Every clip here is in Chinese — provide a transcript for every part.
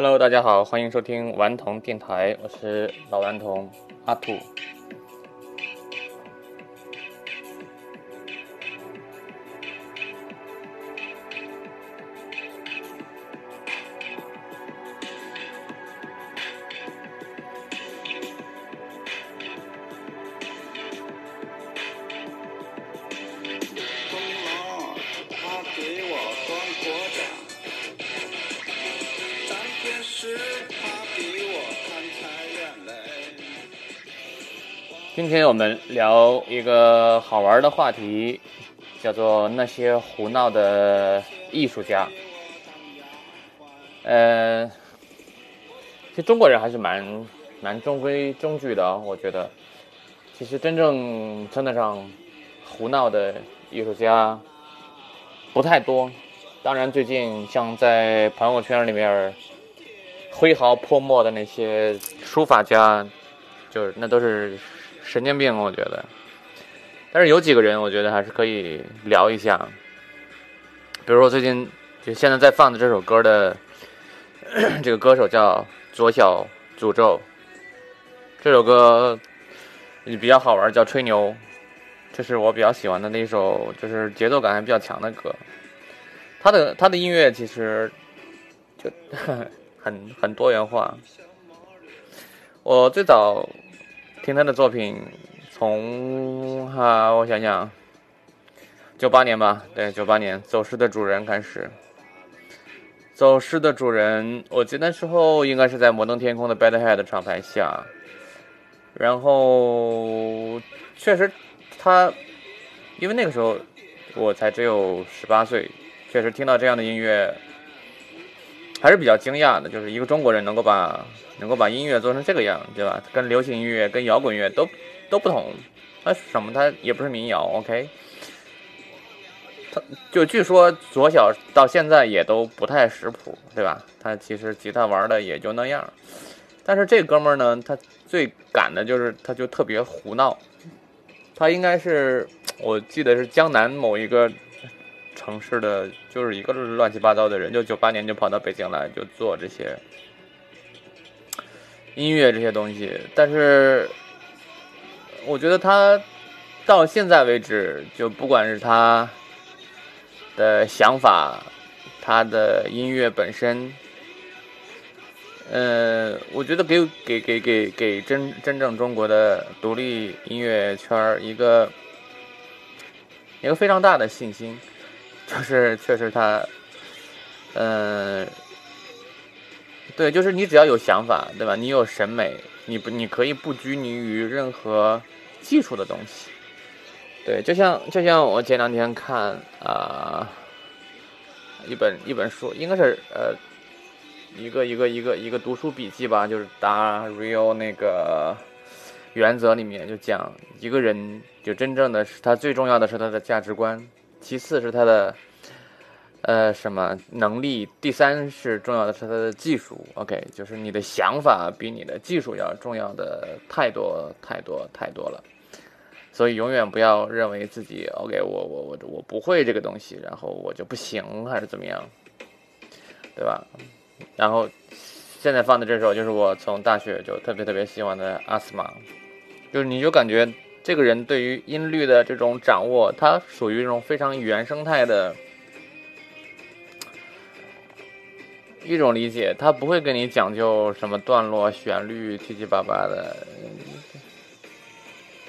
Hello，大家好，欢迎收听顽童电台，我是老顽童阿土。今天我们聊一个好玩的话题，叫做那些胡闹的艺术家。呃，其实中国人还是蛮蛮中规中矩的、我觉得。其实真正称得上胡闹的艺术家不太多。当然，最近像在朋友圈里面挥毫泼墨的那些书法家，就是那都是神经病，我觉得。但是有几个人，我觉得还是可以聊一下。比如说最近就现在在放的这首歌的 这个歌手叫左小诅咒，这首歌比较好玩，叫吹牛。这是我比较喜欢的那一首，就是节奏感还比较强的歌。他的他的音乐其实就 很很多元化。我最早听他的作品，从哈、我想想，九八年吧，对，九八年《走失的主人》开始。走失的主人，我记得那时候应该是在摩登天空的 Bad Head 厂牌下，然后确实他，因为那个时候我才只有十八岁，确实听到这样的音乐还是比较惊讶的，就是一个中国人能够把能够把音乐做成这个样，对吧？跟流行音乐、跟摇滚乐都都不同。他什么？他也不是民谣，OK？他就据说左小到现在也都不太识谱，对吧？他其实吉他玩的也就那样，但是这哥们儿呢，他最赶的就是他就特别胡闹。他应该是我记得是江南某一个城市的，就是一个乱七八糟的人，就九八年就跑到北京来，就做这些音乐这些东西。但是我觉得他到现在为止，就不管是他的想法，他的音乐本身，呃，我觉得给给给给给真真正中国的独立音乐圈一个一个非常大的信心，就是确实他，嗯、对，就是你只要有想法，对吧？你有审美，你不你可以不拘泥于任何技术的东西。对，就像就像我前两天看啊、一本一本书，应该是呃一个一个一个一个读书笔记吧，就是达 Rio 那个原则里面就讲一个人就真正的是他最重要的是他的价值观，其次是他的呃什么能力，第三是重要的是他的技术。OK，就是你的想法比你的技术要重要的太多太多太多了。所以永远不要认为自己 OK，我我我我不会这个东西，然后我就不行还是怎么样，对吧？然后现在放的这首就是我从大学就特别特别喜欢的阿斯玛，就是你就感觉这个人对于音律的这种掌握，他属于这种非常原生态的一种理解，他不会跟你讲究什么段落、旋律七七八八的，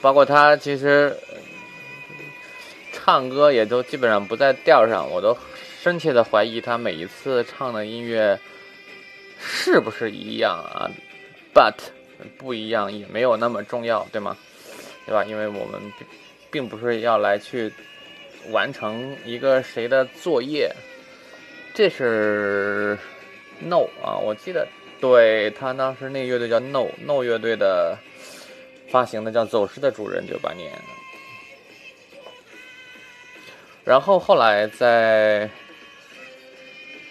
包括他其实唱歌也都基本上不在调上，我都深切的怀疑他每一次唱的音乐是不是一样啊？But 不一样也没有那么重要，对吗？对吧？因为我们并并不是要来去完成一个谁的作业，这是 No 啊，我记得对他当时那个乐队叫 No No 乐队的发行的叫《走失的主人》，九八年。然后后来在，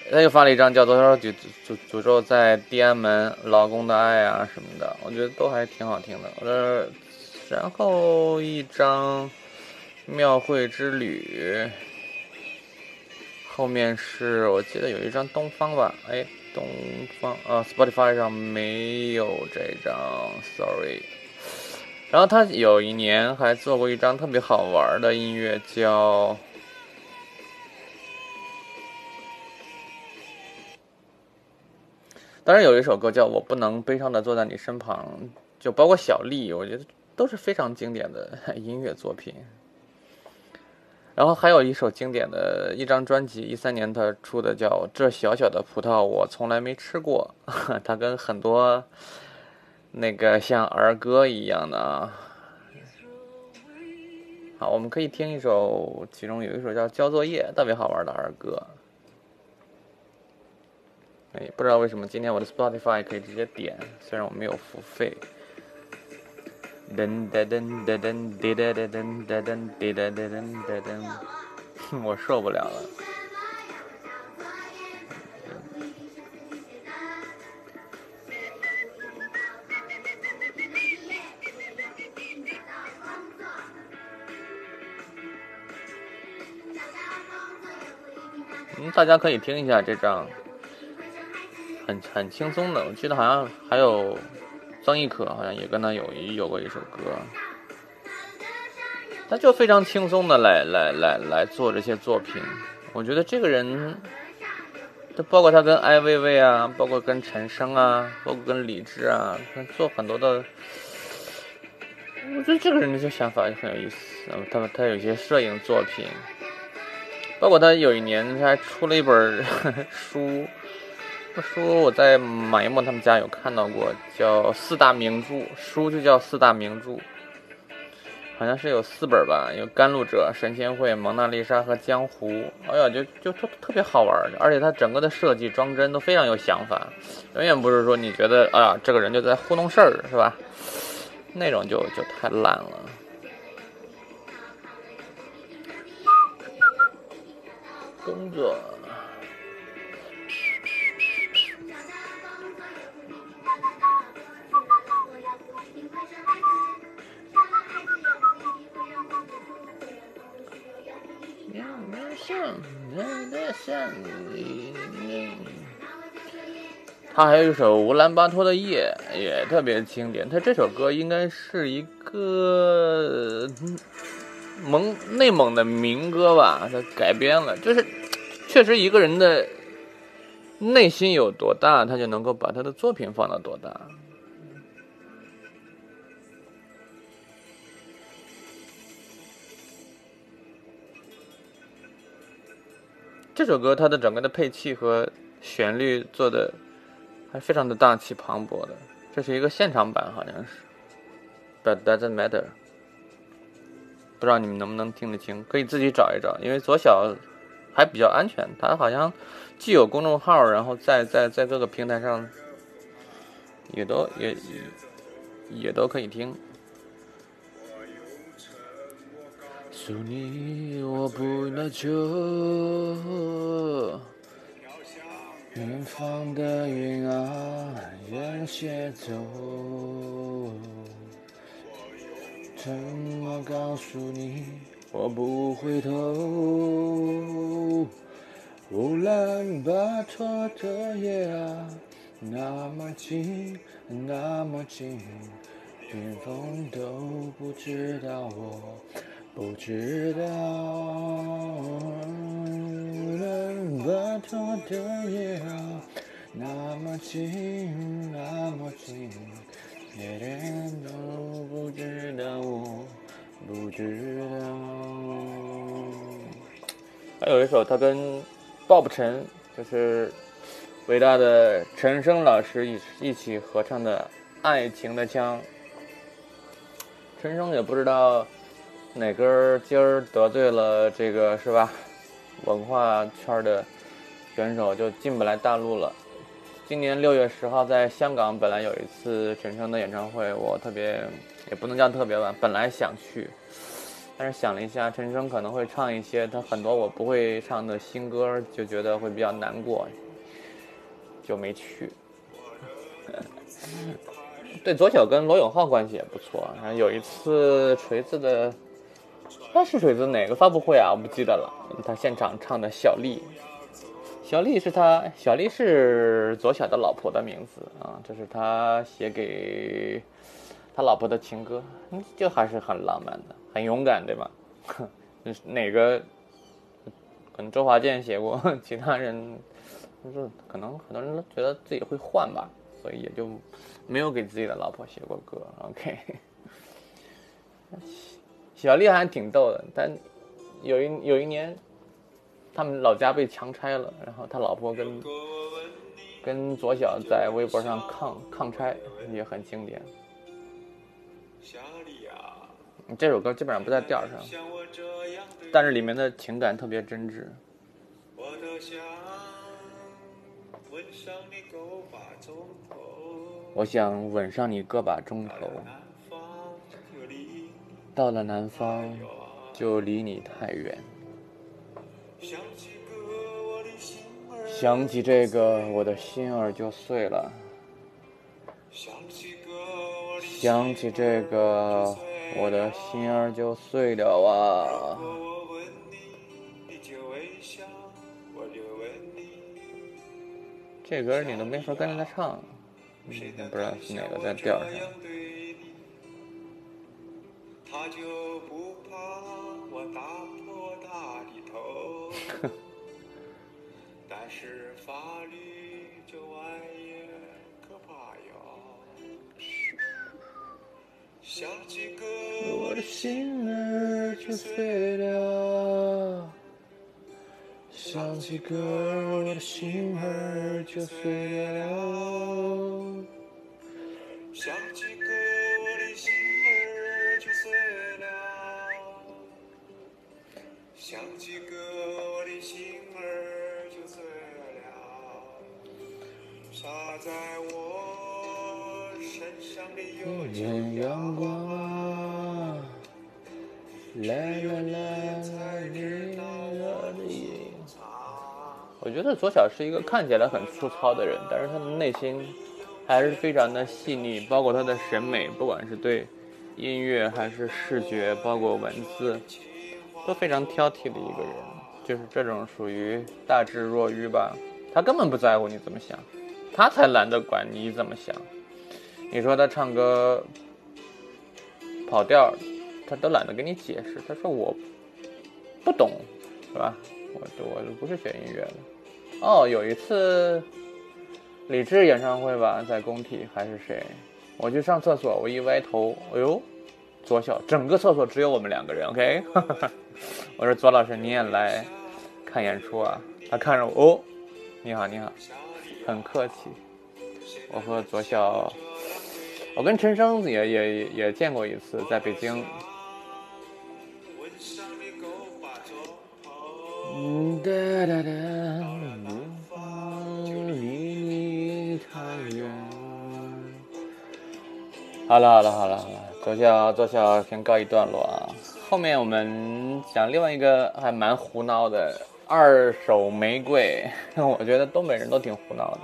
他又发了一张叫做《诅诅诅咒在地安门》，老公的爱啊什么的，我觉得都还挺好听的。我这，然后一张庙会之旅，后面是我记得有一张东方吧，哎，东方啊，Spotify 上没有这张，sorry。然后他有一年还做过一张特别好玩的音乐，叫。当然有一首歌叫《我不能悲伤的坐在你身旁》，就包括小丽，我觉得都是非常经典的 音乐作品。然后还有一首经典的一张专辑，一三年他出的叫《这小小的葡萄我从来没吃过》，他跟很多那个像儿歌一样的啊。好，我们可以听一首，其中有一首叫《交作业》，特别好玩的儿歌。哎，不知道为什么今天我的 Spotify 可以直接点，虽然我没有付费。噔噔噔噔噔噔噔噔噔噔噔噔噔噔噔，我受不了了。嗯，大家可以听一下这张，很很轻松的。我记得好像还有。张亦可好像也跟他有有过一首歌，他就非常轻松的来来来来做这些作品。我觉得这个人，他包括他跟艾薇薇啊，包括跟陈升啊，包括跟李志啊，他做很多的。我觉得这个人的这想法也很有意思。他他有一些摄影作品，包括他有一年他还出了一本 书。书我在马一墨他们家有看到过，叫四大名著，书就叫四大名著，好像是有四本吧，有《甘露者》《神仙会》《蒙娜丽莎》和《江湖》。哎呀，就就特特别好玩，而且它整个的设计装帧都非常有想法，永远不是说你觉得哎呀这个人就在糊弄事儿是吧？那种就就太烂了。工作。他还有一首乌兰巴托的夜，也特别经典。他这首歌应该是一个蒙内蒙的民歌吧？他改编了，就是确实一个人的内心有多大，他就能够把他的作品放到多大。这首歌它的整个的配器和旋律做的还非常的大气磅礴的，这是一个现场版好像是，But doesn't matter，不知道你们能不能听得清，可以自己找一找，因为左小还比较安全，他好像既有公众号，然后在在在各个平台上也都也也都可以听。祝你我不耐久，远方的云啊，远些走。怎么告诉你我不回头？乌兰巴托的夜啊，那么近，那么近，连风都不知道我。不知道，巴托的夜，那么近，那么近，别人都不知道，我不知道。还有一首他跟鲍勃陈，就是伟大的陈升老师一一起合唱的《爱情的枪》。陈升也不知道。哪根筋儿得罪了这个是吧？文化圈的选手就进不来大陆了。今年六月十号在香港本来有一次陈升的演唱会，我特别也不能叫特别晚，本来想去，但是想了一下，陈升可能会唱一些他很多我不会唱的新歌，就觉得会比较难过，就没去。对左小跟罗永浩关系也不错，然后有一次锤子的。那是锤子哪个发布会啊？我不记得了。他现场唱的《小丽》，小丽是他，小丽是左小的老婆的名字啊，这是他写给他老婆的情歌，嗯，就还是很浪漫的，很勇敢，对吧？就是哪个？可能周华健写过，其他人就是可能很多人都觉得自己会换吧，所以也就没有给自己的老婆写过歌。OK，小丽还挺逗的，但有一有一年。他们老家被强拆了，然后他老婆跟跟左小在微博上抗抗拆，也很经典。这首歌基本上不在调上，但是里面的情感特别真挚。我想吻上你个把钟头，到了南方就离你太远。想起这个，我的心儿就碎了。想起这个，我的心儿就碎了啊！这歌你都没法跟着他唱，不知道是哪个在调上。是法律这玩意可怕哟。想起歌，我的心儿就碎了。想起歌，我的心儿就碎了。想起歌，我的心儿就碎了。想起歌，我的心儿。就碎洒在我身上的有点阳光啊，来来来你我的影。我觉得左小是一个看起来很粗糙的人，但是他的内心还是非常的细腻，包括他的审美，不管是对音乐还是视觉，包括文字，都非常挑剔的一个人。就是这种属于大智若愚吧，他根本不在乎你怎么想。他才懒得管你怎么想，你说他唱歌跑调，他都懒得跟你解释。他说我不懂，是吧？我我不是学音乐的。哦，有一次李志演唱会吧，在工体还是谁？我去上厕所，我一歪头，哎呦，左小，整个厕所只有我们两个人。OK，我说左老师你也来看演出啊？他看着我，哦，你好，你好。很客气，我和左小，我跟陈升也也也见过一次，在北京。嗯哒哒哒，好了好了好了好了，左小左小先告一段落啊，后面我们讲另外一个还蛮胡闹的。二手玫瑰，我觉得东北人都挺胡闹的，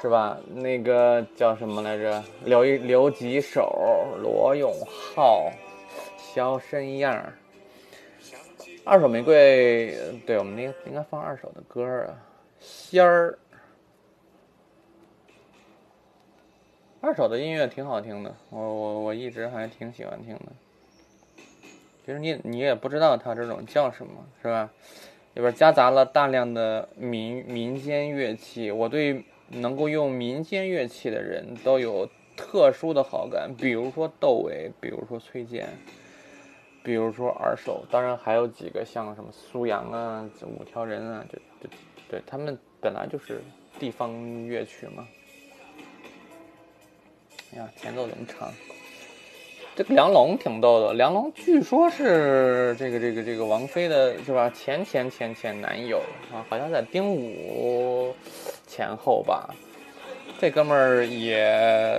是吧？那个叫什么来着？刘刘吉手、罗永浩、肖申样。二手玫瑰，对我们应应该放二手的歌啊。仙儿，二手的音乐挺好听的，我我我一直还挺喜欢听的。其实你你也不知道它这种叫什么，是吧？里边夹杂了大量的民民间乐器，我对能够用民间乐器的人都有特殊的好感，比如说窦唯，比如说崔健，比如说二手，当然还有几个像什么苏阳啊、五条人啊，这这对他们本来就是地方乐曲嘛。哎呀，前奏怎么唱？这个梁龙挺逗的，梁龙据说是这个这个这个王菲的是吧？前前前前男友啊，好像在丁武前后吧。这哥们儿也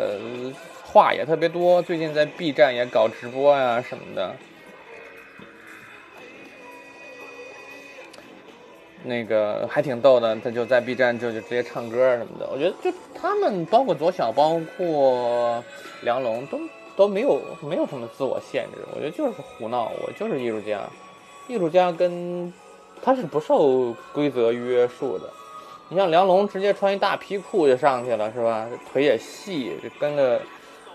话也特别多，最近在 B 站也搞直播呀什么的。那个还挺逗的，他就在 B 站就就直接唱歌什么的。我觉得就他们，包括左小，包括梁龙都。都没有没有什么自我限制，我觉得就是胡闹，我就是艺术家，艺术家跟他是不受规则约束的，你像梁龙直接穿一大皮裤就上去了，是吧？腿也细，就跟个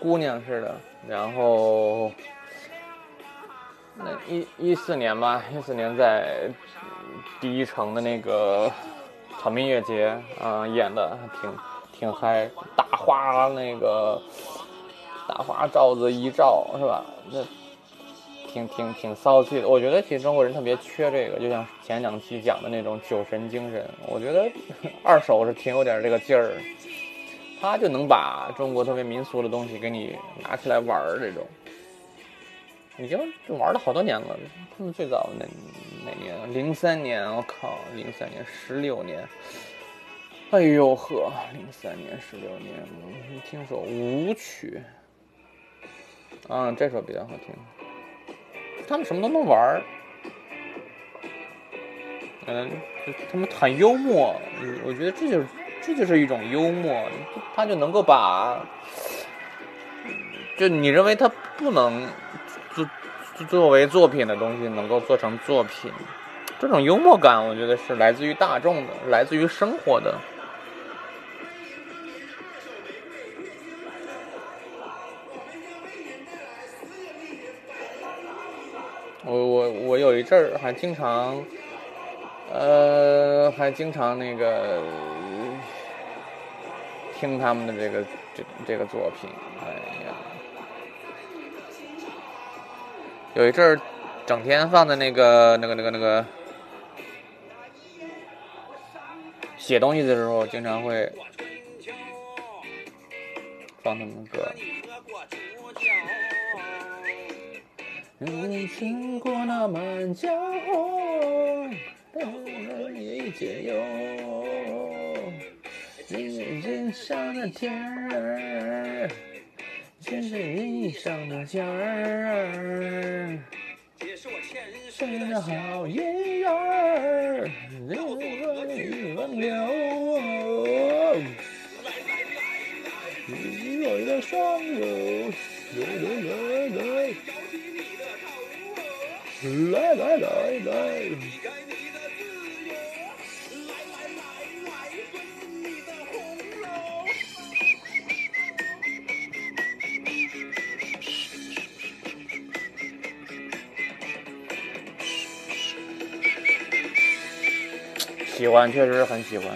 姑娘似的。然后那一一四年吧，一四年在第一城的那个草莓音乐节啊、演的挺挺嗨，大花那个大花罩子一罩是吧？那挺挺挺骚气的。我觉得其实中国人特别缺这个，就像前两期讲的那种酒神精神。我觉得 二手是挺有点这个劲儿，他就能把中国特别民俗的东西给你拿起来玩儿这种。已经玩了好多年了，他们最早哪哪年？零三年，我靠，零三年十六年。哎呦呵，零三年十六年，听首舞曲，啊，这首比较好听。他们什么都能玩儿，嗯，他们很幽默，我觉得这就是这就是一种幽默，他就能够把，就你认为他不能作作为作品的东西，能够做成作品，这种幽默感，我觉得是来自于大众的，来自于生活的。阵儿还经常，呃，还经常那个听他们的这个这这个作品，哎呀，有一阵儿整天放在那个那个那个那个写东西的时候，经常会放他们的歌。如你听过那满江红，都能理解哟。你是人上的天儿，却是地上的仙儿。你是我前世的好姻缘，如何与你挽留？来来来来，你我的双人。欢，确实很喜欢。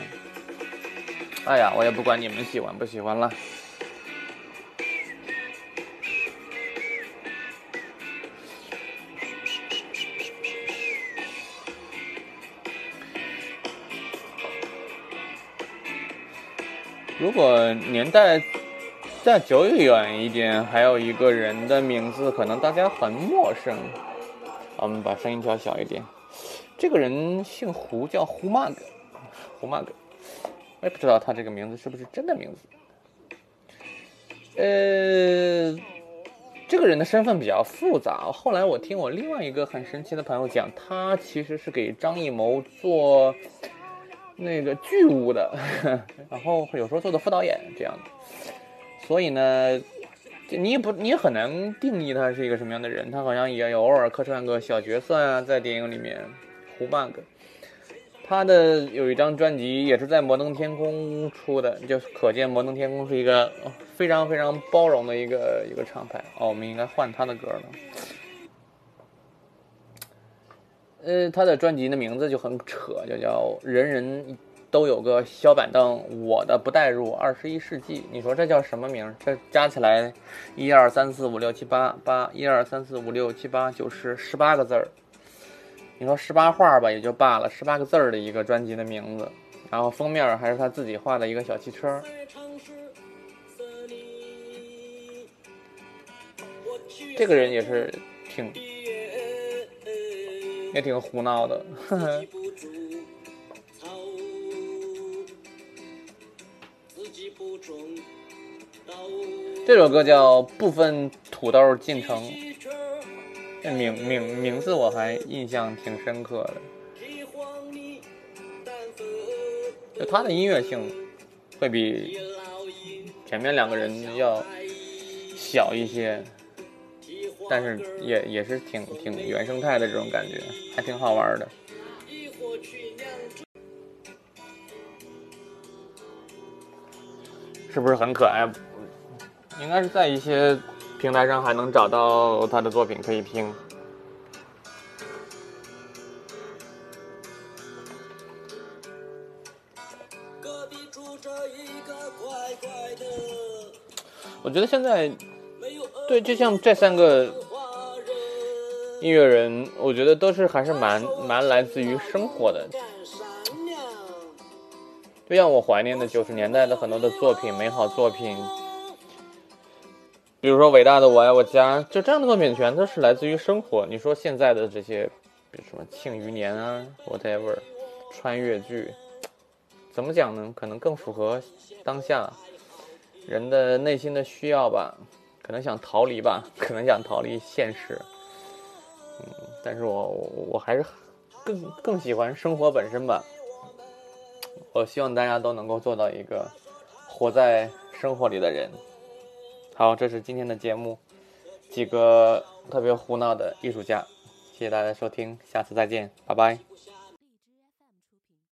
哎呀，我也不管你们喜欢不喜欢了。如果年代再久远一点，还有一个人的名字可能大家很陌生。我们把声音调小一点。这个人姓胡，叫胡曼胡 mag。我也不知道他这个名字是不是真的名字。呃，这个人的身份比较复杂。后来我听我另外一个很神奇的朋友讲，他其实是给张艺谋做那个剧务的，然后有时候做的副导演这样的。所以呢，你也不你也很难定义他是一个什么样的人。他好像也有偶尔客串个小角色啊，在电影里面。胡 bug，他的有一张专辑也是在摩登天空出的，就可见摩登天空是一个非常非常包容的一个一个厂牌。哦，我们应该换他的歌了。呃，他的专辑的名字就很扯，就叫“人人都有个小板凳，我的不带入二十一世纪”。你说这叫什么名？这加起来，一二三四五六七八八，一二三四五六七八九十，十八个字儿。你说十八画吧，也就罢了，十八个字儿的一个专辑的名字，然后封面还是他自己画的一个小汽车。这个人也是挺也挺胡闹的，呵呵。这首歌叫《部分土豆进城》。这名名名字我还印象挺深刻的，就他的音乐性会比前面两个人要小一些，但是也也是挺挺原生态的这种感觉，还挺好玩的。是不是很可爱？应该是在一些平台上还能找到他的作品可以听。隔壁住着一个乖乖的，我觉得现在对，就像这三个。音乐人，我觉得都是还是蛮蛮来自于生活的。就像我怀念的九十年代的很多的作品，美好作品，比如说伟大的《我爱我家》，就这样的作品全都是来自于生活。你说现在的这些，比如什么《庆余年》啊，whatever，穿越剧，怎么讲呢？可能更符合当下人的内心的需要吧，可能想逃离吧，可能想逃离现实。嗯，但是我我我还是更更喜欢生活本身吧。我希望大家都能够做到一个活在生活里的人。好，这是今天的节目，几个特别胡闹的艺术家，谢谢大家收听，下次再见，拜拜。